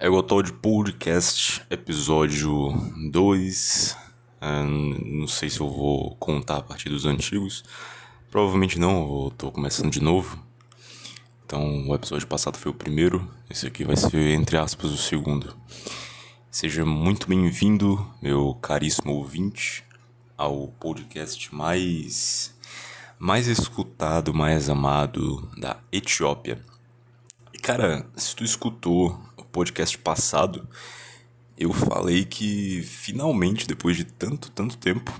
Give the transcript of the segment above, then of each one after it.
É o tal de podcast, episódio 2. não sei se eu vou contar a partir dos antigos. Provavelmente não, eu tô começando de novo. Então, o episódio passado foi o primeiro, esse aqui vai ser, entre aspas, o segundo. Seja muito bem-vindo, meu caríssimo ouvinte, ao podcast mais mais escutado, mais amado da Etiópia. Cara, se tu escutou podcast passado, eu falei que finalmente, depois de tanto, tanto tempo,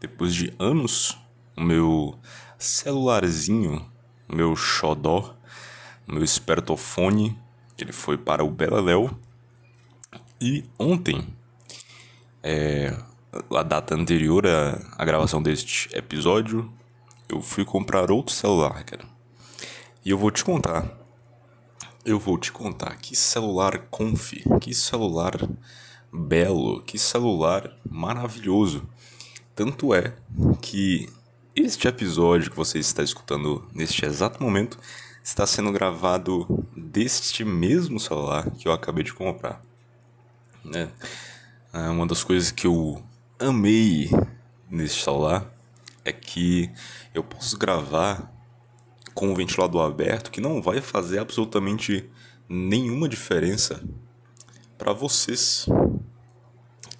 depois de anos, o meu celularzinho, o meu xodó, o meu espertofone, ele foi para o Beleléu. E ontem, é, a data anterior à, à gravação deste episódio, eu fui comprar outro celular, cara. E eu vou te contar eu vou te contar que celular conf, que celular belo, que celular maravilhoso. Tanto é que este episódio que você está escutando neste exato momento está sendo gravado deste mesmo celular que eu acabei de comprar. Né? É uma das coisas que eu amei neste celular é que eu posso gravar com o ventilador aberto que não vai fazer absolutamente nenhuma diferença para vocês.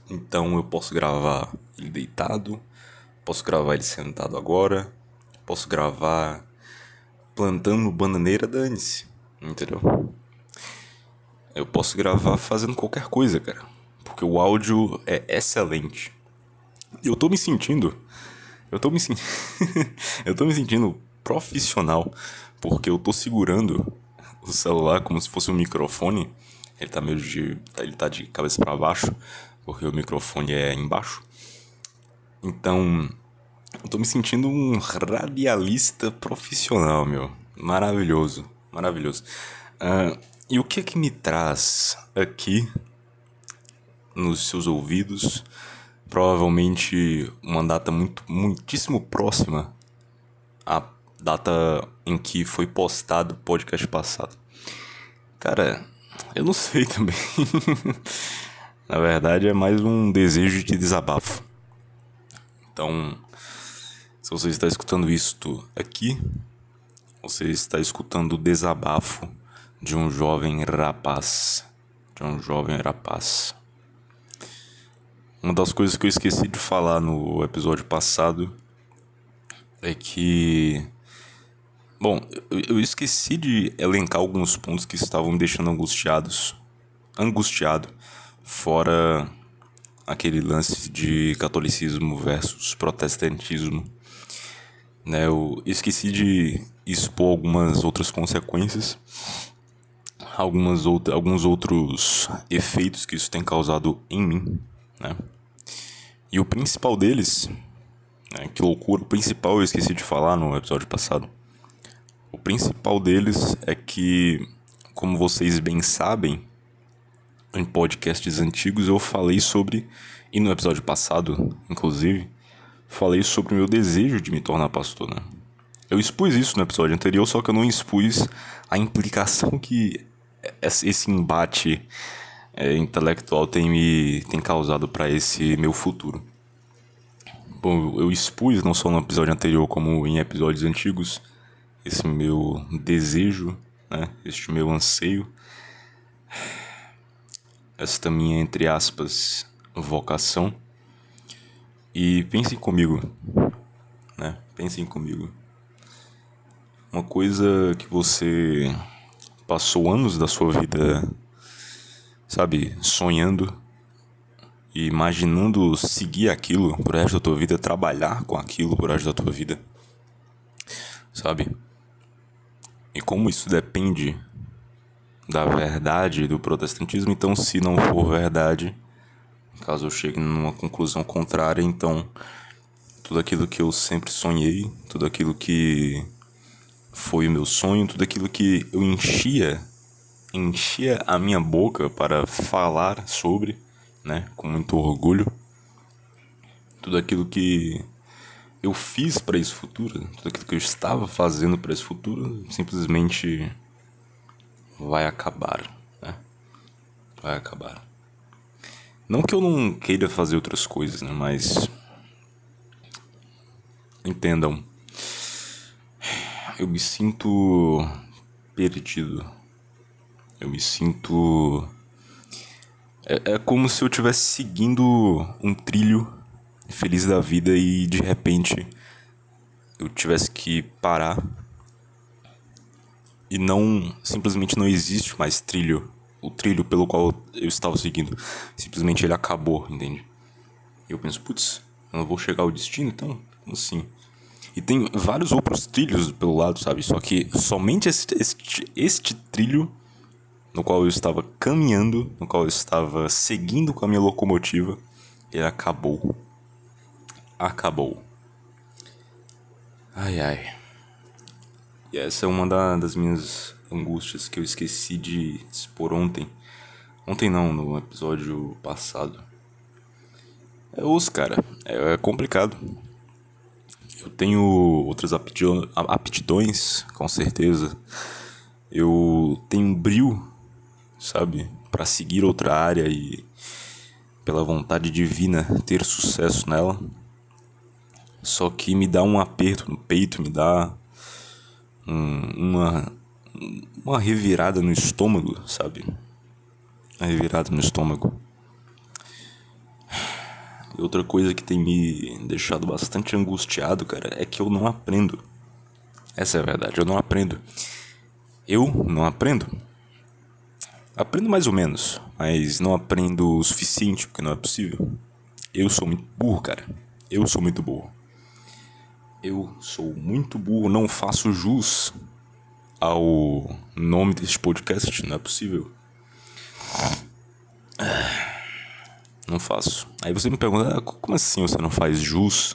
Então eu posso gravar ele deitado, posso gravar ele sentado agora, posso gravar plantando bananeira, dane-se, entendeu? Eu posso gravar fazendo qualquer coisa, cara, porque o áudio é excelente. Eu tô me sentindo, eu tô me sentindo, eu tô me sentindo profissional, porque eu tô segurando o celular como se fosse um microfone. Ele tá meio de. ele tá de cabeça para baixo, porque o microfone é embaixo. Então, eu tô me sentindo um radialista profissional, meu. Maravilhoso, maravilhoso. Uh, e o que é que me traz aqui nos seus ouvidos? Provavelmente uma data muito, muitíssimo próxima a data em que foi postado o podcast passado. Cara, eu não sei também. Na verdade, é mais um desejo de desabafo. Então, se você está escutando isto aqui, você está escutando o desabafo de um jovem rapaz. De um jovem rapaz. Uma das coisas que eu esqueci de falar no episódio passado é que Bom, eu esqueci de elencar alguns pontos que estavam me deixando angustiados, angustiado, fora aquele lance de catolicismo versus protestantismo. Né, eu esqueci de expor algumas outras consequências, algumas outra, alguns outros efeitos que isso tem causado em mim, né? E o principal deles, né, que loucura, o principal eu esqueci de falar no episódio passado, o principal deles é que, como vocês bem sabem, em podcasts antigos eu falei sobre, e no episódio passado, inclusive, falei sobre o meu desejo de me tornar pastor, né? Eu expus isso no episódio anterior, só que eu não expus a implicação que esse embate é, intelectual tem me tem causado para esse meu futuro. Bom, eu expus não só no episódio anterior como em episódios antigos esse meu desejo, né? este meu anseio, esta minha, entre aspas, vocação. E pensem comigo, né? Pensem comigo. Uma coisa que você passou anos da sua vida, sabe, sonhando e imaginando seguir aquilo por resto da tua vida, trabalhar com aquilo por resto da tua vida, sabe? E como isso depende da verdade do protestantismo, então se não for verdade, caso eu chegue numa conclusão contrária, então tudo aquilo que eu sempre sonhei, tudo aquilo que foi o meu sonho, tudo aquilo que eu enchia, enchia a minha boca para falar sobre, né, com muito orgulho, tudo aquilo que eu fiz para esse futuro, tudo aquilo que eu estava fazendo para esse futuro, simplesmente vai acabar. Né? vai acabar. Não que eu não queira fazer outras coisas, né? Mas. Entendam. Eu me sinto perdido. Eu me sinto. É, é como se eu estivesse seguindo um trilho feliz da vida e de repente eu tivesse que parar e não simplesmente não existe mais trilho, o trilho pelo qual eu estava seguindo, simplesmente ele acabou, entende? E eu penso, putz, eu não vou chegar ao destino, então, assim? E tem vários outros trilhos pelo lado, sabe? Só que somente este, este, este trilho no qual eu estava caminhando, no qual eu estava seguindo com a minha locomotiva, ele acabou. Acabou. Ai ai. E essa é uma da, das minhas angústias que eu esqueci de expor ontem. Ontem não, no episódio passado. É osso, cara. É, é complicado. Eu tenho outras aptidões, com certeza. Eu tenho brilho, sabe? para seguir outra área e, pela vontade divina, ter sucesso nela. Só que me dá um aperto no peito, me dá um, uma, uma revirada no estômago, sabe? Uma revirada no estômago. E outra coisa que tem me deixado bastante angustiado, cara, é que eu não aprendo. Essa é a verdade, eu não aprendo. Eu não aprendo. Aprendo mais ou menos, mas não aprendo o suficiente, porque não é possível. Eu sou muito burro, cara. Eu sou muito burro. Eu sou muito burro, não faço jus ao nome deste podcast, não é possível. Não faço. Aí você me pergunta, ah, como assim você não faz jus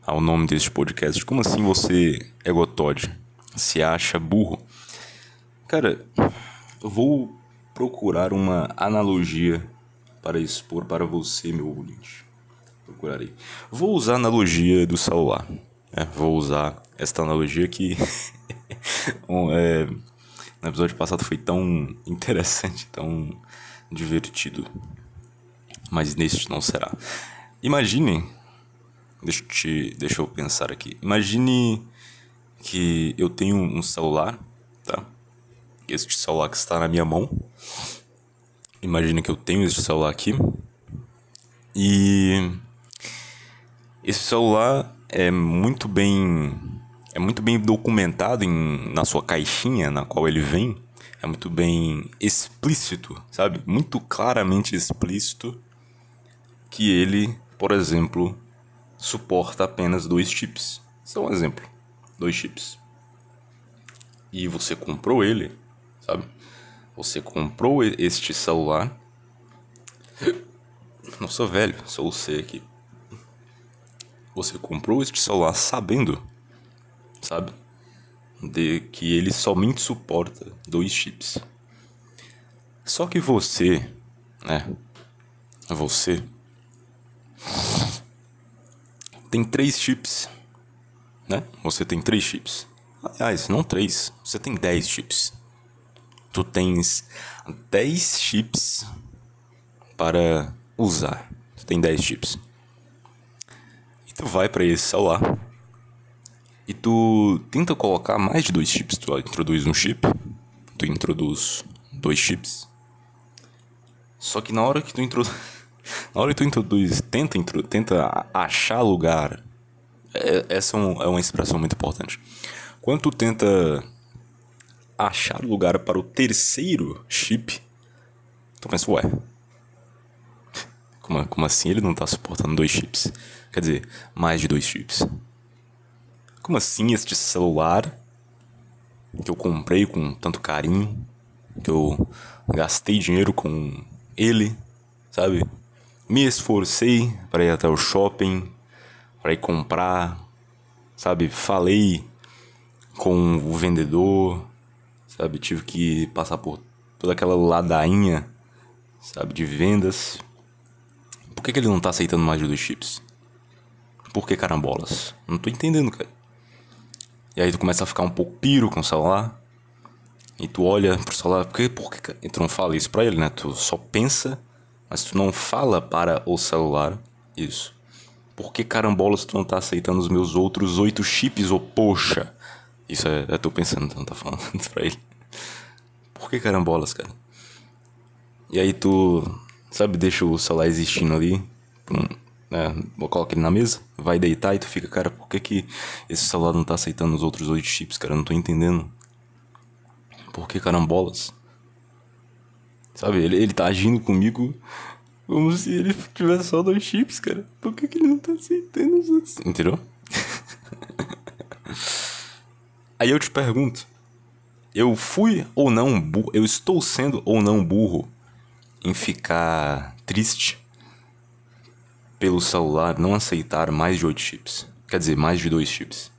ao nome deste podcast? Como assim você é gotode? Se acha burro? Cara, eu vou procurar uma analogia para expor para você, meu ouvinte. Procurarei. Vou usar a analogia do celular. É, vou usar esta analogia que um, é, no episódio passado foi tão interessante, tão divertido. Mas neste não será. Imagine. Deixa, te, deixa eu pensar aqui. Imagine que eu tenho um celular, tá? Este celular que está na minha mão. Imagine que eu tenho este celular aqui. E esse celular é muito bem é muito bem documentado em, na sua caixinha na qual ele vem. É muito bem explícito, sabe? Muito claramente explícito que ele, por exemplo, suporta apenas dois chips. Isso é um exemplo. Dois chips. E você comprou ele, sabe? Você comprou este celular. Não sou velho, sou o C aqui. Você comprou este celular sabendo, sabe? De que ele somente suporta dois chips. Só que você, né? Você tem três chips, né? Você tem três chips. Aliás, não três, você tem dez chips. Tu tens dez chips para usar. Tu tem dez chips tu vai para esse celular e tu tenta colocar mais de dois chips. Tu introduz um chip, tu introduz dois chips. Só que na hora que tu introduz. na hora que tu introduz, tenta, intro, tenta achar lugar. É, essa é, um, é uma expressão muito importante. Quando tu tenta achar lugar para o terceiro chip, tu pensa, ué, como, como assim ele não está suportando dois chips? Quer dizer, mais de dois chips. Como assim este celular que eu comprei com tanto carinho, que eu gastei dinheiro com ele, sabe? Me esforcei para ir até o shopping, para ir comprar, sabe? Falei com o vendedor, sabe? Tive que passar por toda aquela ladainha, sabe? De vendas por que, que ele não tá aceitando mais de dois chips? Por que carambolas? Não tô entendendo, cara. E aí tu começa a ficar um pouco piro com o celular. E tu olha pro celular, por que, por que e tu não fala isso pra ele, né? Tu só pensa, mas tu não fala para o celular isso. Por que carambolas tu não tá aceitando os meus outros oito chips, ô oh, poxa? Isso é, é tu pensando, tu não tá falando pra ele. Por que carambolas, cara? E aí tu, sabe, deixa o celular existindo ali, né, coloca ele na mesa, vai deitar e tu fica, cara, por que, que esse celular não tá aceitando os outros oito chips, cara? Eu não tô entendendo. Por que carambolas? Sabe, ele, ele tá agindo comigo como se ele tivesse só dois chips, cara. Por que, que ele não tá aceitando os outros? Entendeu? Aí eu te pergunto: eu fui ou não burro? Eu estou sendo ou não burro em ficar triste pelo celular não aceitar mais de 8 chips? Quer dizer, mais de dois chips.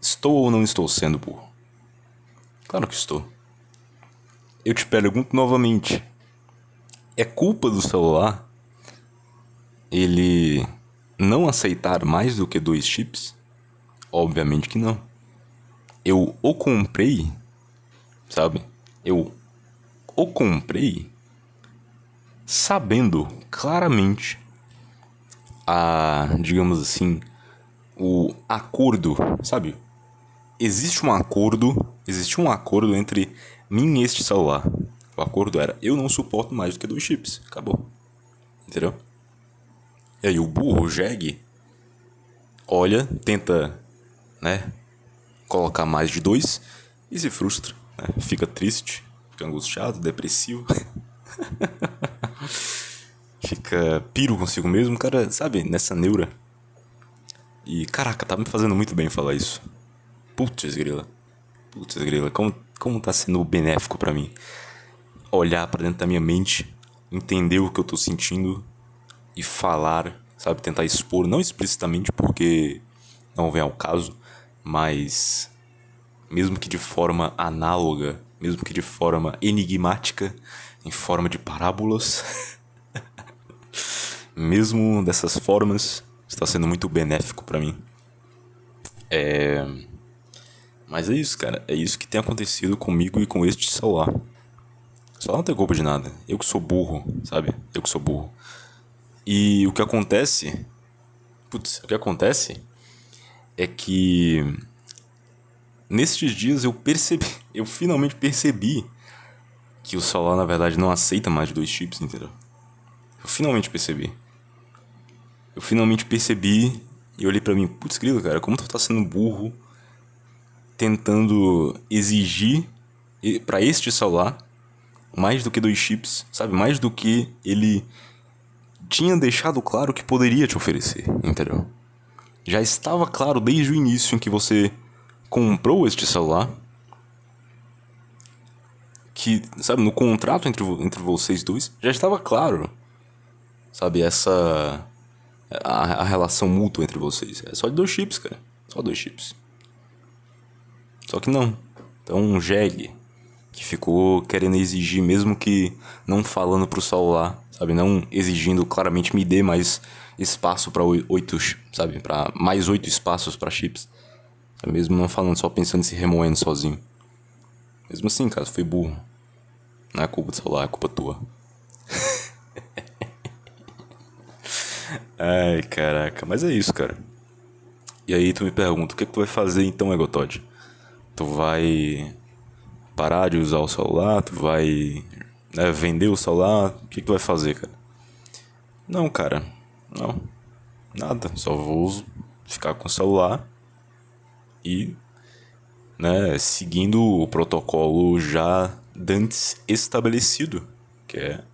Estou ou não estou sendo burro? Claro que estou. Eu te pergunto novamente: é culpa do celular ele não aceitar mais do que dois chips? Obviamente que não. Eu o comprei, sabe? Eu o comprei sabendo claramente a, digamos assim, o acordo, sabe? Existe um acordo, existe um acordo entre mim e este celular. O acordo era: eu não suporto mais do que dois chips. Acabou. Entendeu? E aí o burro, o Jeg, olha, tenta, né, colocar mais de dois e se frustra. Né? Fica triste, fica angustiado, depressivo. fica piro consigo mesmo, cara, sabe, nessa neura. E caraca, tá me fazendo muito bem falar isso. Putz, grila. Putz, grila, como, como tá sendo benéfico para mim olhar para dentro da minha mente, entender o que eu tô sentindo e falar, sabe, tentar expor, não explicitamente porque não vem ao caso, mas mesmo que de forma análoga, mesmo que de forma enigmática, em forma de parábolas, mesmo dessas formas, está sendo muito benéfico para mim. É... Mas é isso, cara. É isso que tem acontecido comigo e com este celular. Só não tem culpa de nada. Eu que sou burro, sabe? Eu que sou burro. E o que acontece. Putz, o que acontece é que. Nestes dias eu percebi. Eu finalmente percebi que o celular na verdade não aceita mais dois chips, entendeu? Eu finalmente percebi. Eu finalmente percebi e olhei para mim, putz, grilo, cara, como tu tá sendo burro tentando exigir para este celular mais do que dois chips, sabe? Mais do que ele tinha deixado claro que poderia te oferecer, entendeu? Já estava claro desde o início em que você comprou este celular que, sabe, no contrato entre, entre vocês dois, já estava claro, sabe, essa. A, a relação mútua entre vocês. É só de dois chips, cara. Só dois chips. Só que não. Então, um jegue que ficou querendo exigir, mesmo que não falando pro celular, sabe? Não exigindo claramente me dê mais espaço para oito, sabe? Para mais oito espaços para chips. Mesmo não falando, só pensando em se remoendo sozinho. Mesmo assim, cara, foi burro. Não é culpa do celular, é culpa tua. Ai, caraca, mas é isso, cara. E aí tu me pergunta, o que, é que tu vai fazer então, Egotod? Tu vai parar de usar o celular, tu vai né, vender o celular, o que, que tu vai fazer, cara? Não, cara, não, nada, só vou ficar com o celular e, né, seguindo o protocolo já dantes estabelecido, que é,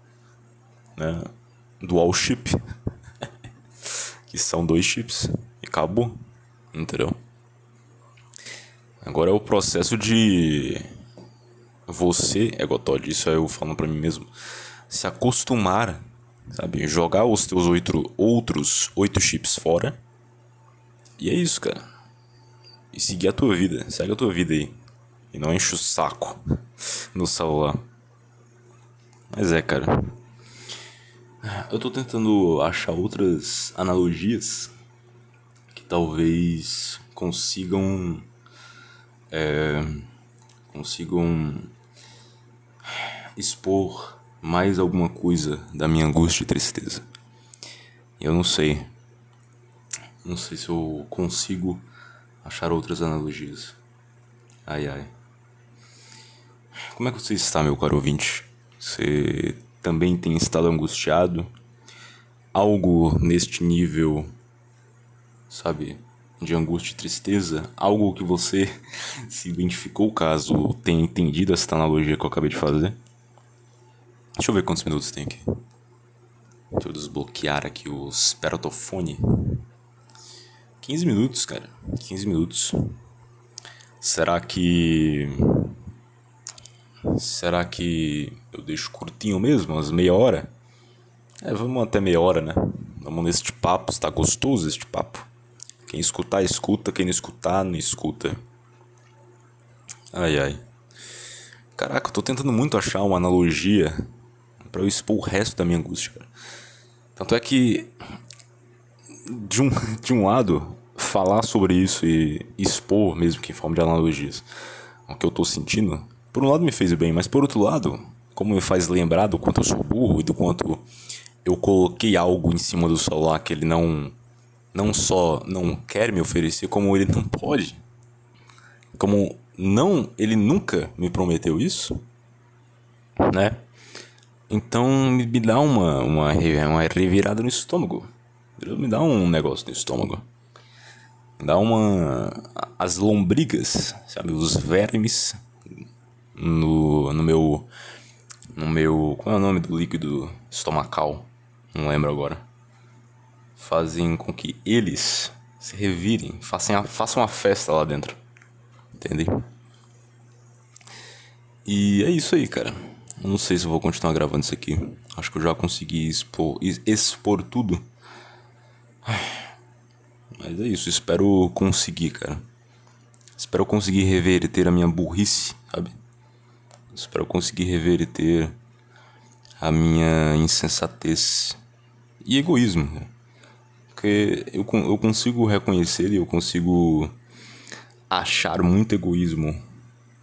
né, dual chip, que são dois chips, e acabou, entendeu? Agora é o processo de você, Egotod, isso é eu falando para mim mesmo, se acostumar, sabe? Jogar os teus oito, outros oito chips fora. E é isso, cara. E seguir a tua vida. Segue a tua vida aí. E não enche o saco no celular. Mas é, cara. Eu tô tentando achar outras analogias que talvez consigam. É, consigam expor mais alguma coisa da minha angústia e tristeza. Eu não sei. Não sei se eu consigo achar outras analogias. Ai ai. Como é que você está, meu caro ouvinte? Você também tem estado angustiado? Algo neste nível, sabe, de angústia e tristeza? Algo que você se identificou caso tenha entendido essa analogia que eu acabei de fazer? Deixa eu ver quantos minutos tem aqui. Deixa eu desbloquear aqui o esperatofone. 15 minutos, cara. 15 minutos. Será que. Será que eu deixo curtinho mesmo? Umas meia hora? É, vamos até meia hora, né? Vamos neste papo. Está gostoso este papo? Quem escutar, escuta. Quem não escutar, não escuta. Ai, ai. Caraca, eu tô tentando muito achar uma analogia para eu expor o resto da minha angústia, cara. Tanto é que, de um, de um lado, falar sobre isso e expor, mesmo que em forma de analogias, o que eu tô sentindo, por um lado me fez bem, mas por outro lado, como me faz lembrar do quanto eu sou burro e do quanto eu coloquei algo em cima do celular que ele não não só não quer me oferecer, como ele não pode. Como não, ele nunca me prometeu isso, né? Então me dá uma, uma, uma revirada no estômago. Me dá um negócio no estômago. Me dá uma. As lombrigas, sabe? Os vermes no, no meu. No meu. Qual é o nome do líquido estomacal? Não lembro agora. Fazem com que eles se revirem, façam a, façam uma festa lá dentro. Entende? E é isso aí, cara. Eu não sei se vou continuar gravando isso aqui. Acho que eu já consegui expor, expor tudo. Mas é isso, espero conseguir, cara. Espero conseguir reverter a minha burrice, sabe? Espero conseguir reverter a minha insensatez e egoísmo. Né? Porque eu, eu consigo reconhecer e eu consigo achar muito egoísmo,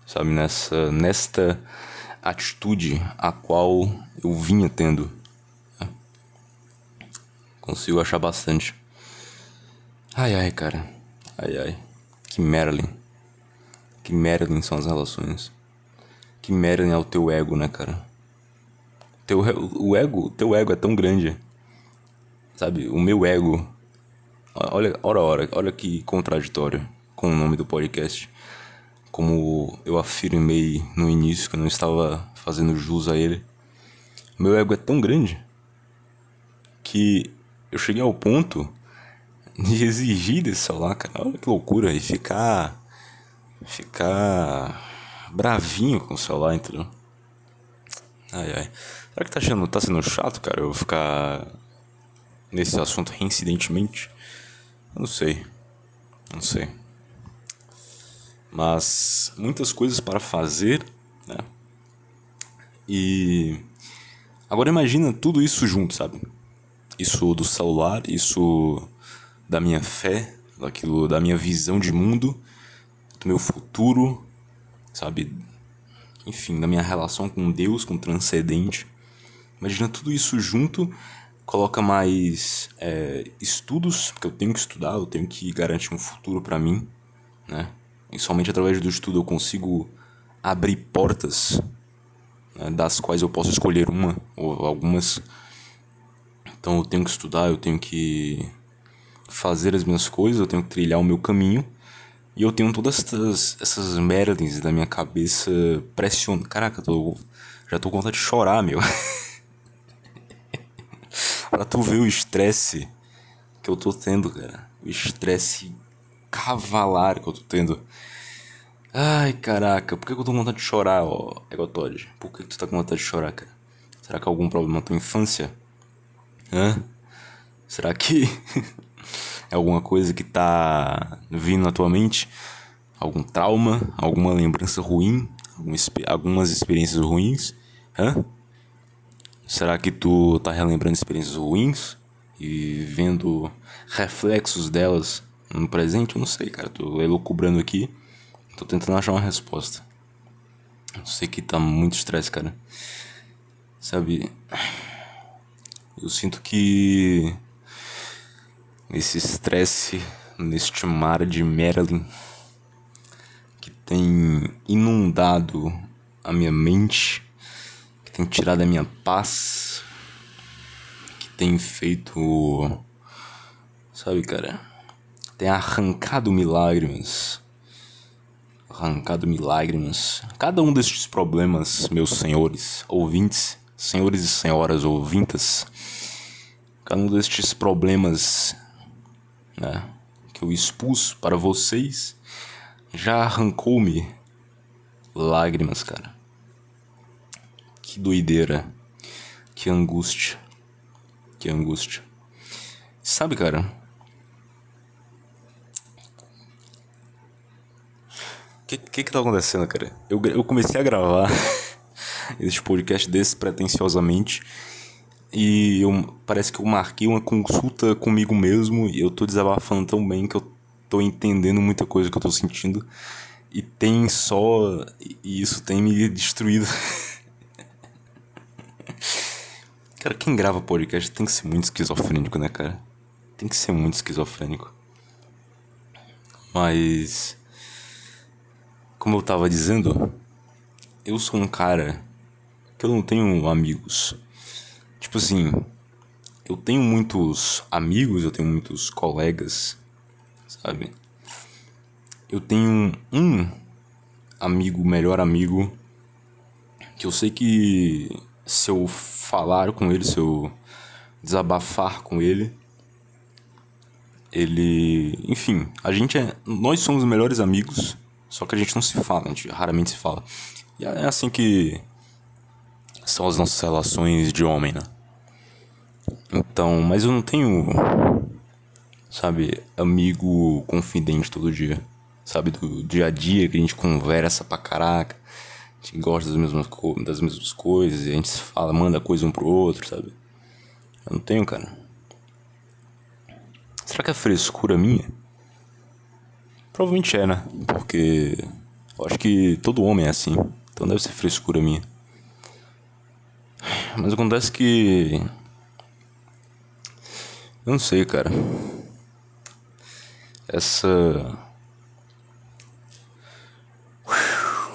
sabe? Nessa, nesta atitude a qual eu vinha tendo. Né? Consigo achar bastante. Ai ai, cara. Ai ai. Que Marilyn. Que Marilyn são as relações. Que Marilyn é o teu ego, né, cara? Teu, o ego, teu ego é tão grande. Sabe, o meu ego. Olha, ora, ora, olha que contraditório com o nome do podcast como eu afirmei no início que eu não estava fazendo jus a ele, meu ego é tão grande que eu cheguei ao ponto de exigir desse celular, cara. Olha que loucura. E ficar. Ficar. Bravinho com o celular, entendeu? Ai ai. Será que tá, achando, tá sendo chato, cara, eu ficar nesse assunto reincidentemente? Eu não sei. Não sei mas muitas coisas para fazer, né? E agora imagina tudo isso junto, sabe? Isso do celular, isso da minha fé, daquilo da minha visão de mundo, do meu futuro, sabe? Enfim, da minha relação com Deus, com o transcendente. Imagina tudo isso junto, coloca mais é, estudos, porque eu tenho que estudar, eu tenho que garantir um futuro para mim, né? E somente através do estudo eu consigo abrir portas né, das quais eu posso escolher uma ou algumas. Então eu tenho que estudar, eu tenho que fazer as minhas coisas, eu tenho que trilhar o meu caminho. E eu tenho todas essas, essas merdas da minha cabeça pressionando. Caraca, tô, já tô com vontade de chorar, meu. pra tu ver o estresse que eu tô tendo, cara. O estresse cavalar que eu tô tendo. Ai, caraca, por que eu tô com vontade de chorar, ó, Egotod? Por que tu tá com vontade de chorar, cara? Será que é algum problema na tua infância? Hã? Será que é alguma coisa que tá vindo na tua mente? Algum trauma? Alguma lembrança ruim? Algumas experiências ruins? Hã? Será que tu tá relembrando experiências ruins e vendo reflexos delas no presente? Eu não sei, cara. Tô elucubrando aqui. Tô tentando achar uma resposta. Eu sei que tá muito estresse, cara. Sabe? Eu sinto que. Esse estresse, neste mar de Marilyn, que tem inundado a minha mente, que tem tirado a minha paz, que tem feito. Sabe, cara? Tem arrancado milagres arrancado-me lágrimas. Cada um destes problemas, meus senhores, ouvintes, senhores e senhoras ouvintas, cada um destes problemas né, que eu expus para vocês já arrancou-me lágrimas, cara. Que doideira. Que angústia. Que angústia. Sabe, cara? que, que que tá acontecendo, cara? Eu, eu comecei a gravar esse podcast despretensiosamente e eu, parece que eu marquei uma consulta comigo mesmo e eu tô desabafando tão bem que eu tô entendendo muita coisa que eu tô sentindo e tem só... e isso tem me destruído. cara, quem grava podcast tem que ser muito esquizofrênico, né, cara? Tem que ser muito esquizofrênico. Mas como eu tava dizendo, eu sou um cara que eu não tenho amigos. Tipo assim, eu tenho muitos amigos, eu tenho muitos colegas, sabe? Eu tenho um amigo, melhor amigo, que eu sei que se eu falar com ele, se eu desabafar com ele, ele, enfim, a gente é, nós somos melhores amigos só que a gente não se fala, a gente raramente se fala. E é assim que são as nossas relações de homem, né? Então, mas eu não tenho, sabe, amigo confidente todo dia. Sabe, do dia a dia que a gente conversa pra caraca. A gente gosta das mesmas, das mesmas coisas a gente fala, manda coisa um pro outro, sabe? Eu não tenho, cara. Será que é frescura minha? Provavelmente é, né? Porque eu acho que todo homem é assim. Então deve ser frescura minha. Mas acontece que. Eu não sei, cara. Essa.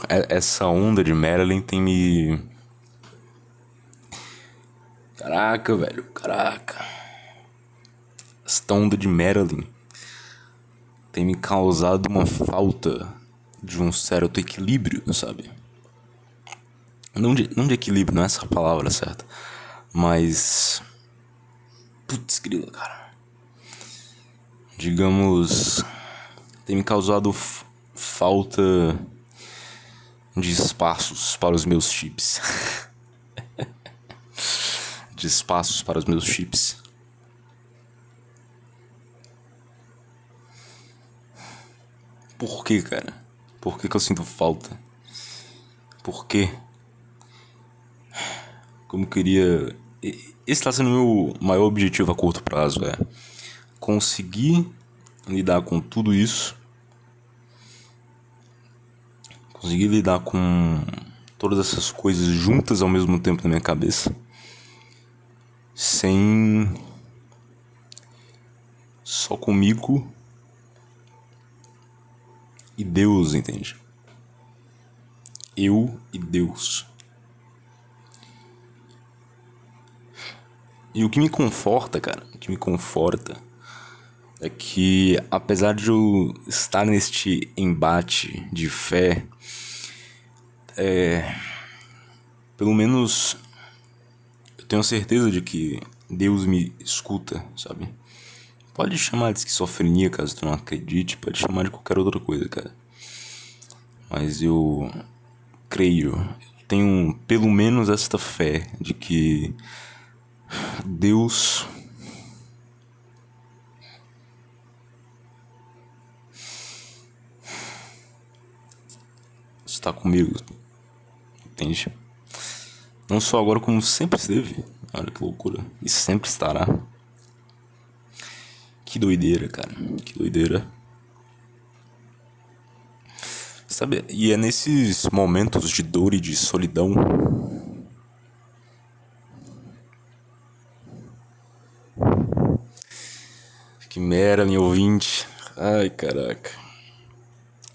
Essa onda de Marilyn tem me. Caraca, velho. Caraca. Essa onda de Marilyn tem me causado uma falta de um certo equilíbrio, sabe? Não de, não de equilíbrio, não é essa palavra certa. Mas. Putz, grila, cara. Digamos. Tem me causado falta de espaços para os meus chips. de espaços para os meus chips. Por que, cara? Por que, que eu sinto falta? Por quê? Como queria. Esse está sendo o meu maior objetivo a curto prazo, é conseguir lidar com tudo isso. Conseguir lidar com todas essas coisas juntas ao mesmo tempo na minha cabeça. Sem. Só comigo e Deus, entende? Eu e Deus. E o que me conforta, cara, o que me conforta é que apesar de eu estar neste embate de fé, é, pelo menos eu tenho certeza de que Deus me escuta, sabe? Pode chamar de esquizofrenia caso tu não acredite, pode chamar de qualquer outra coisa, cara. Mas eu creio, tenho pelo menos esta fé de que Deus está comigo, entende? Não só agora, como sempre esteve. Olha que loucura. E sempre estará. Que doideira, cara. Que doideira. Sabe, e é nesses momentos de dor e de solidão que merda, meu ouvinte. Ai, caraca.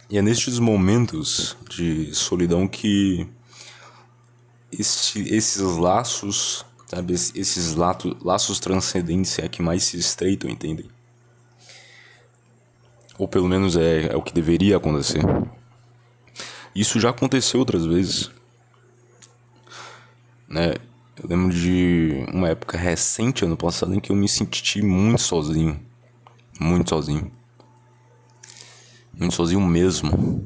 E é nestes momentos de solidão que este, esses laços, sabe, esses lato, laços transcendentes é que mais se estreitam, entendem? Ou pelo menos é, é o que deveria acontecer. Isso já aconteceu outras vezes. Né? Eu lembro de uma época recente, ano passado, em que eu me senti muito sozinho. Muito sozinho. Muito sozinho mesmo.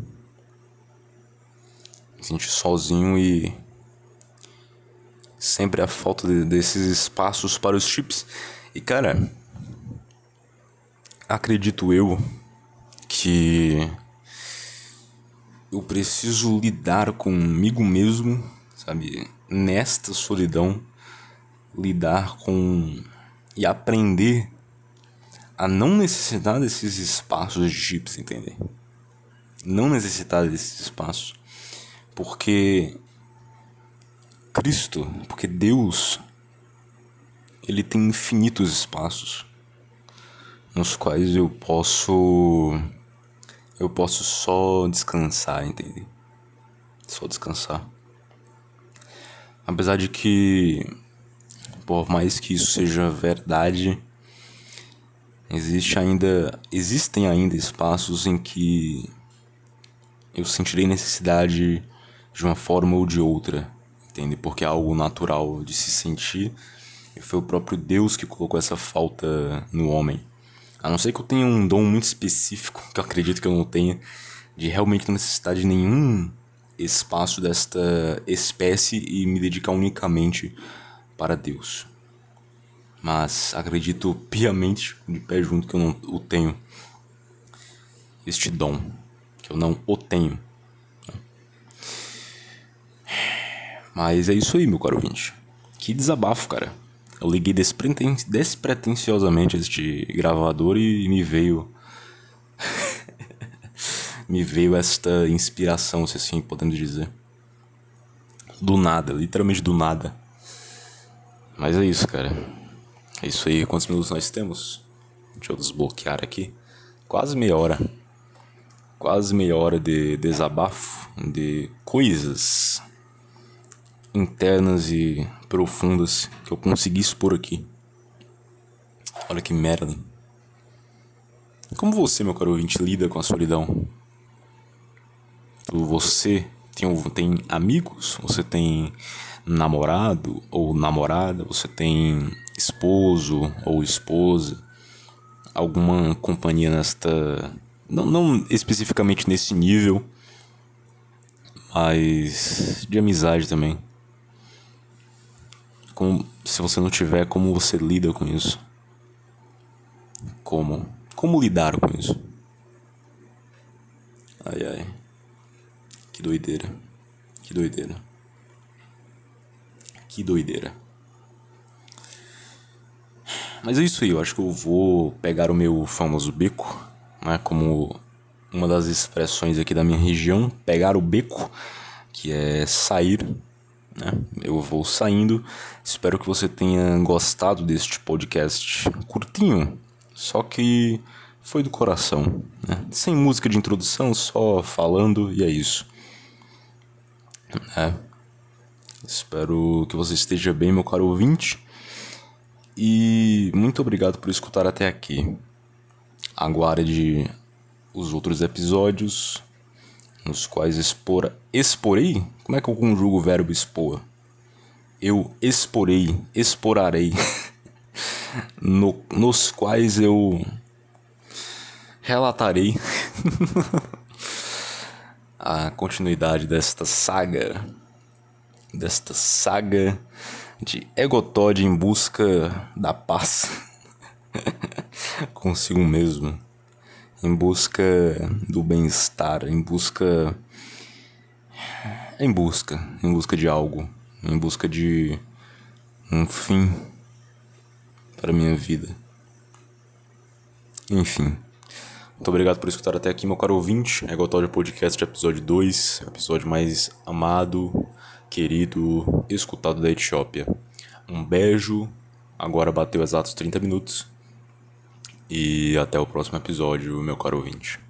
Me senti sozinho e. Sempre a falta de, desses espaços para os chips. E cara. Acredito eu que eu preciso lidar comigo mesmo, sabe? Nesta solidão, lidar com e aprender a não necessitar desses espaços de chips, entender? Não necessitar desses espaços. Porque Cristo, porque Deus, ele tem infinitos espaços nos quais eu posso eu posso só descansar, entende? Só descansar. Apesar de que, por mais que isso seja verdade, existe ainda, existem ainda espaços em que eu sentirei necessidade de uma forma ou de outra, entende? Porque é algo natural de se sentir e foi o próprio Deus que colocou essa falta no homem. A não ser que eu tenha um dom muito específico, que eu acredito que eu não tenha, de realmente não necessitar de nenhum espaço desta espécie e me dedicar unicamente para Deus. Mas acredito piamente, de pé junto, que eu não o tenho. Este dom, que eu não o tenho. Mas é isso aí, meu caro ouvinte. Que desabafo, cara. Eu liguei despreten despretensiosamente este gravador e me veio. me veio esta inspiração, se assim podemos dizer. Do nada, literalmente do nada. Mas é isso, cara. É isso aí. Quantos minutos nós temos? Deixa eu desbloquear aqui. Quase meia hora. Quase meia hora de desabafo, de coisas internas e profundas que eu consegui expor aqui. Olha que merda. Como você, meu caro ouvinte, lida com a solidão? Você tem, tem amigos? Você tem namorado ou namorada? Você tem esposo ou esposa? Alguma companhia nesta. Não, não especificamente nesse nível, mas de amizade também. Como, se você não tiver, como você lida com isso? Como? Como lidar com isso? Ai ai. Que doideira. Que doideira. Que doideira. Mas é isso aí, eu acho que eu vou pegar o meu famoso beco, né? Como uma das expressões aqui da minha região, pegar o beco, que é sair né? Eu vou saindo. Espero que você tenha gostado deste podcast curtinho, só que foi do coração, né? sem música de introdução, só falando e é isso. É. Espero que você esteja bem, meu caro ouvinte. E muito obrigado por escutar até aqui. Aguarde os outros episódios nos quais expor, exporei? Como é que eu conjugo o verbo expor? Eu exporei, exporarei, no, nos quais eu relatarei a continuidade desta saga, desta saga de Egotod em busca da paz consigo mesmo em busca do bem-estar, em busca em busca, em busca de algo, em busca de um fim para minha vida. Enfim, Muito obrigado por escutar até aqui, meu caro ouvinte. É Gotal Podcast, episódio 2, episódio mais amado, querido, escutado da Etiópia. Um beijo, agora bateu exatos 30 minutos. E até o próximo episódio, meu caro ouvinte.